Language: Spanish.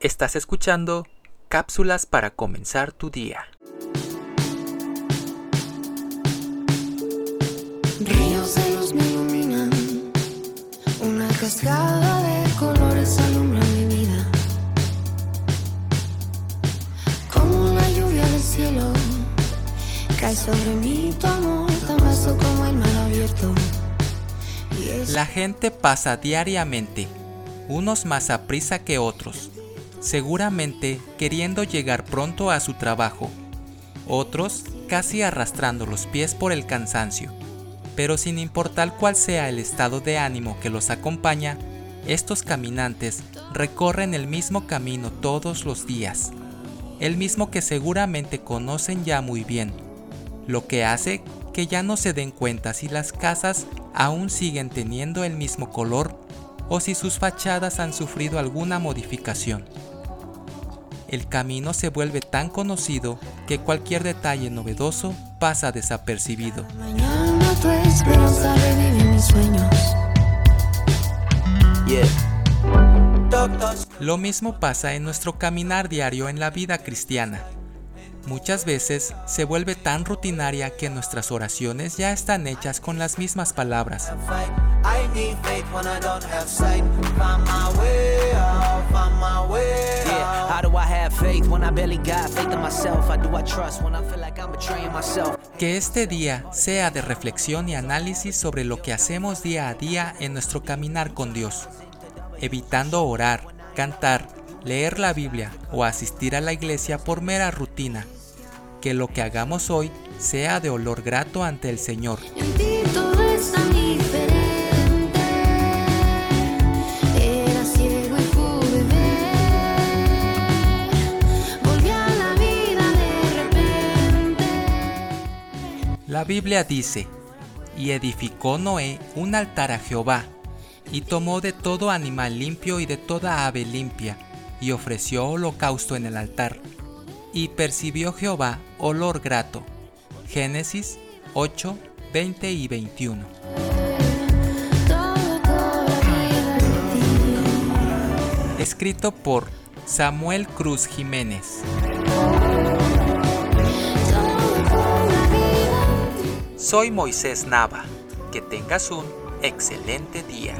Estás escuchando cápsulas para comenzar tu día. Ríos de luz me iluminan, una cascada de colores alumbra mi vida. Como la lluvia del cielo, cae sobre mí tu amor, tan vasto como el mar abierto. La gente pasa diariamente, unos más a prisa que otros, seguramente queriendo llegar pronto a su trabajo, otros casi arrastrando los pies por el cansancio. Pero sin importar cuál sea el estado de ánimo que los acompaña, estos caminantes recorren el mismo camino todos los días, el mismo que seguramente conocen ya muy bien, lo que hace que ya no se den cuenta si las casas aún siguen teniendo el mismo color o si sus fachadas han sufrido alguna modificación. El camino se vuelve tan conocido que cualquier detalle novedoso pasa desapercibido. mañana tu esperanza revive mis sueños. Lo mismo pasa en nuestro caminar diario en la vida cristiana. Muchas veces se vuelve tan rutinaria que nuestras oraciones ya están hechas con las mismas palabras. Que este día sea de reflexión y análisis sobre lo que hacemos día a día en nuestro caminar con Dios, evitando orar, cantar, leer la Biblia o asistir a la iglesia por mera rutina. Que lo que hagamos hoy sea de olor grato ante el Señor. En ti todo es tan diferente. Era ciego y pude ver. Volví a la vida de repente. La Biblia dice, y edificó Noé un altar a Jehová, y tomó de todo animal limpio y de toda ave limpia, y ofreció holocausto en el altar. Y percibió Jehová olor grato. Génesis 8, 20 y 21. Todo cobra vida de ti. Escrito por Samuel Cruz Jiménez. Soy Moisés Nava. Que tengas un excelente día.